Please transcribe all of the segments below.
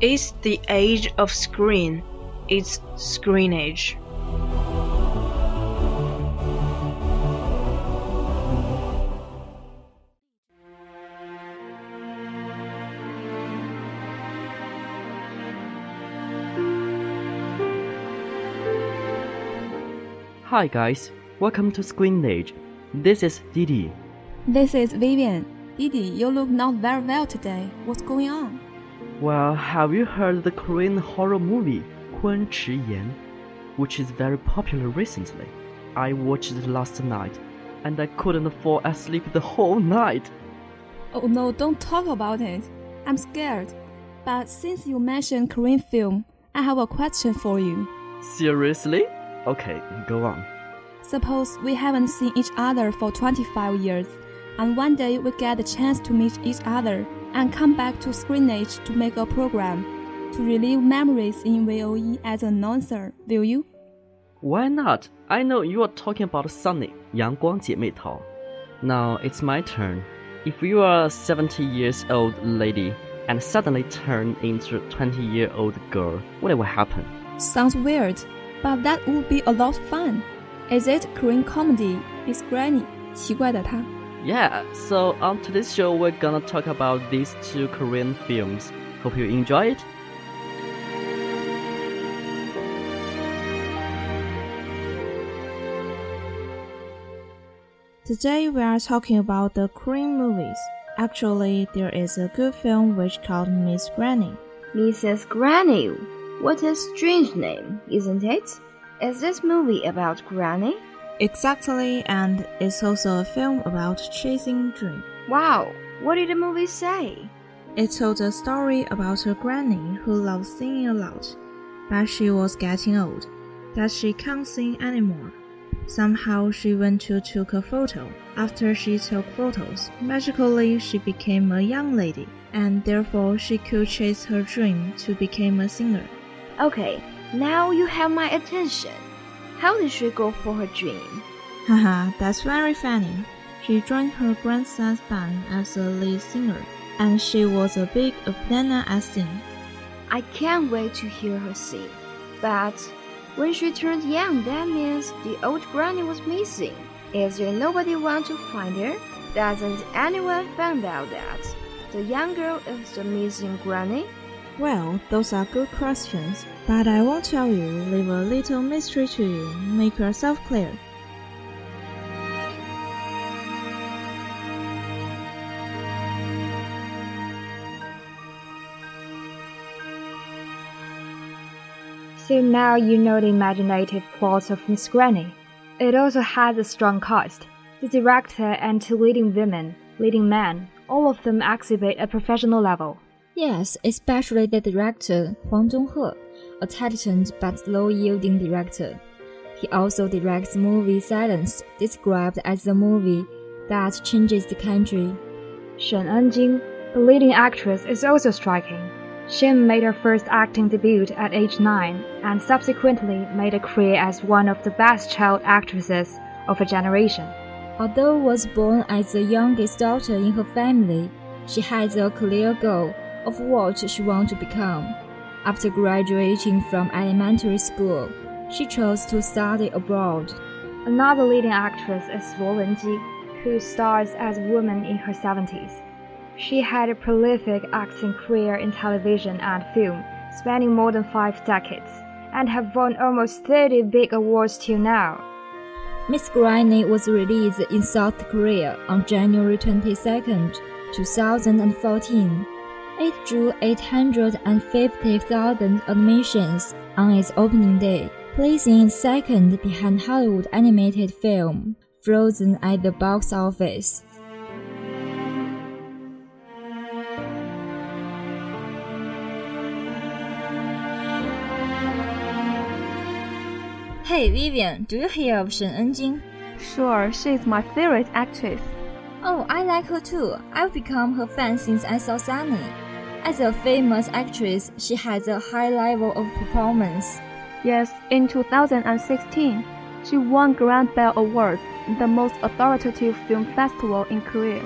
It's the age of screen. It's screen age. Hi guys, welcome to Screen Age. This is Didi. This is Vivian. Didi, you look not very well today. What's going on? Well, have you heard the Korean horror movie Kun Chi Yan, which is very popular recently? I watched it last night, and I couldn't fall asleep the whole night. Oh no, don't talk about it. I'm scared. But since you mentioned Korean film, I have a question for you. Seriously? Okay, go on. Suppose we haven't seen each other for 25 years, and one day we get the chance to meet each other and come back to Screenage to make a program to relive memories in VOE as an announcer, will you? Why not? I know you are talking about Sunny, 阳光姐妹淘. Now it's my turn. If you are a 70 years old lady and suddenly turn into a 20 year old girl, what will happen? Sounds weird, but that would be a lot of fun. Is it Korean comedy? Is Granny 奇怪的她 Yeah, so on today's show, we're gonna talk about these two Korean films. Hope you enjoy it. Today we are talking about the Korean movies. Actually, there is a good film which called Miss Granny. Mrs. Granny. What a strange name, isn't it? Is this movie about Granny? Exactly, and it's also a film about chasing dream. Wow, what did the movie say? It told a story about a granny who loved singing a lot, but she was getting old, that she can't sing anymore. Somehow she went to took a photo. After she took photos, magically she became a young lady, and therefore she could chase her dream to become a singer. Okay, now you have my attention. How did she go for her dream? Haha, that's very funny. She joined her grandson's band as a lead singer, and she was a big banana at sing. I can't wait to hear her sing. But when she turned young, that means the old granny was missing. Is there nobody want to find her? Doesn't anyone find out that the young girl is the missing granny? Well, those are good questions, but I won't tell you, leave a little mystery to you, make yourself clear. So now you know the imaginative plot of Miss Granny. It also has a strong cast. The director and two leading women, leading men, all of them exhibit a professional level. Yes, especially the director, Huang Zhonghe, a talented but low-yielding director. He also directs movie Silence, described as the movie that changes the country. Shen Enjing, the leading actress, is also striking. She made her first acting debut at age 9 and subsequently made a career as one of the best child actresses of her generation. Although was born as the youngest daughter in her family, she has a clear goal of what she wants to become. After graduating from elementary school, she chose to study abroad. Another leading actress is Luo Wenji, who stars as a woman in her 70s. She had a prolific acting career in television and film, spanning more than five decades, and have won almost 30 big awards till now. Miss Granny was released in South Korea on January 22, 2014. It drew 850,000 admissions on its opening day, placing it second behind Hollywood animated film Frozen at the box office. Hey Vivian, do you hear of Shen Enjing? Sure, she is my favorite actress. Oh, I like her too. I've become her fan since I saw Sunny. As a famous actress, she has a high level of performance. Yes, in 2016, she won Grand Bell Awards, the most authoritative film festival in Korea.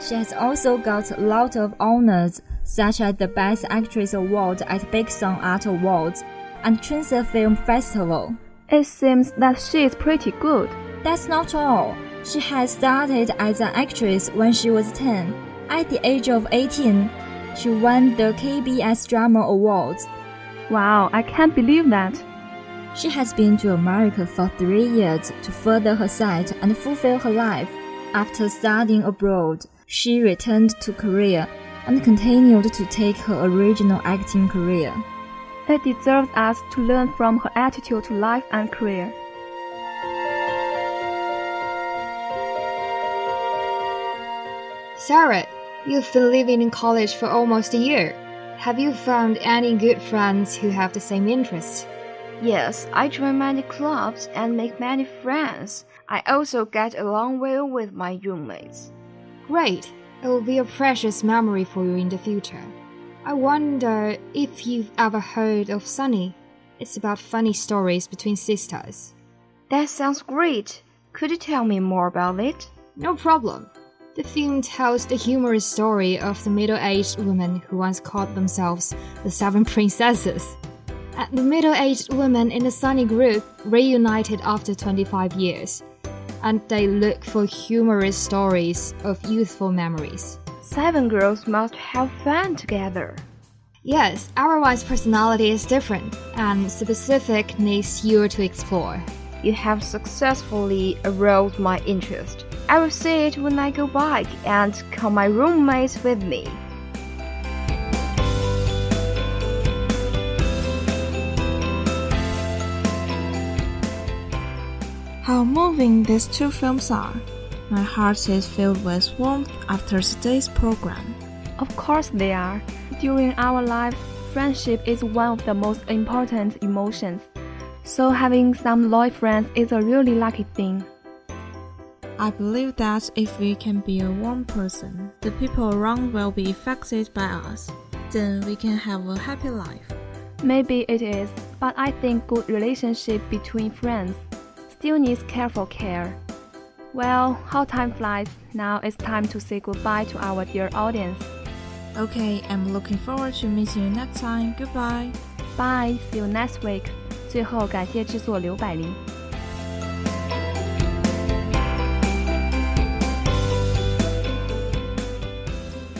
She has also got a lot of honors, such as the Best Actress Award at Baeksang Art Awards and Chunse Film Festival. It seems that she is pretty good. That's not all. She has started as an actress when she was 10. At the age of 18, she won the KBS Drama Awards. Wow, I can't believe that. She has been to America for three years to further her sight and fulfill her life. After studying abroad, she returned to Korea and continued to take her original acting career. It deserves us to learn from her attitude to life and career. Sarah, you've been living in college for almost a year. Have you found any good friends who have the same interests? Yes, I join many clubs and make many friends. I also get along well with my roommates. Great. It will be a precious memory for you in the future. I wonder if you've ever heard of Sunny. It's about funny stories between sisters. That sounds great. Could you tell me more about it? No problem. The film tells the humorous story of the middle aged women who once called themselves the Seven Princesses. And the middle aged women in the Sunny group reunited after 25 years, and they look for humorous stories of youthful memories. Seven girls must have fun together. Yes, everyone's personality is different, and specific needs you to explore. You have successfully aroused my interest. I will see it when I go back and call my roommates with me. How moving these two films are. My heart is filled with warmth after today's program. Of course they are. During our lives, friendship is one of the most important emotions. So having some loyal friends is a really lucky thing. I believe that if we can be a warm person, the people around will be affected by us. Then we can have a happy life. Maybe it is, but I think good relationship between friends still needs careful care. Well, how time flies. Now it's time to say goodbye to our dear audience. Okay, I'm looking forward to meeting you next time. Goodbye. Bye. See you next week. 最后感谢制作刘百灵。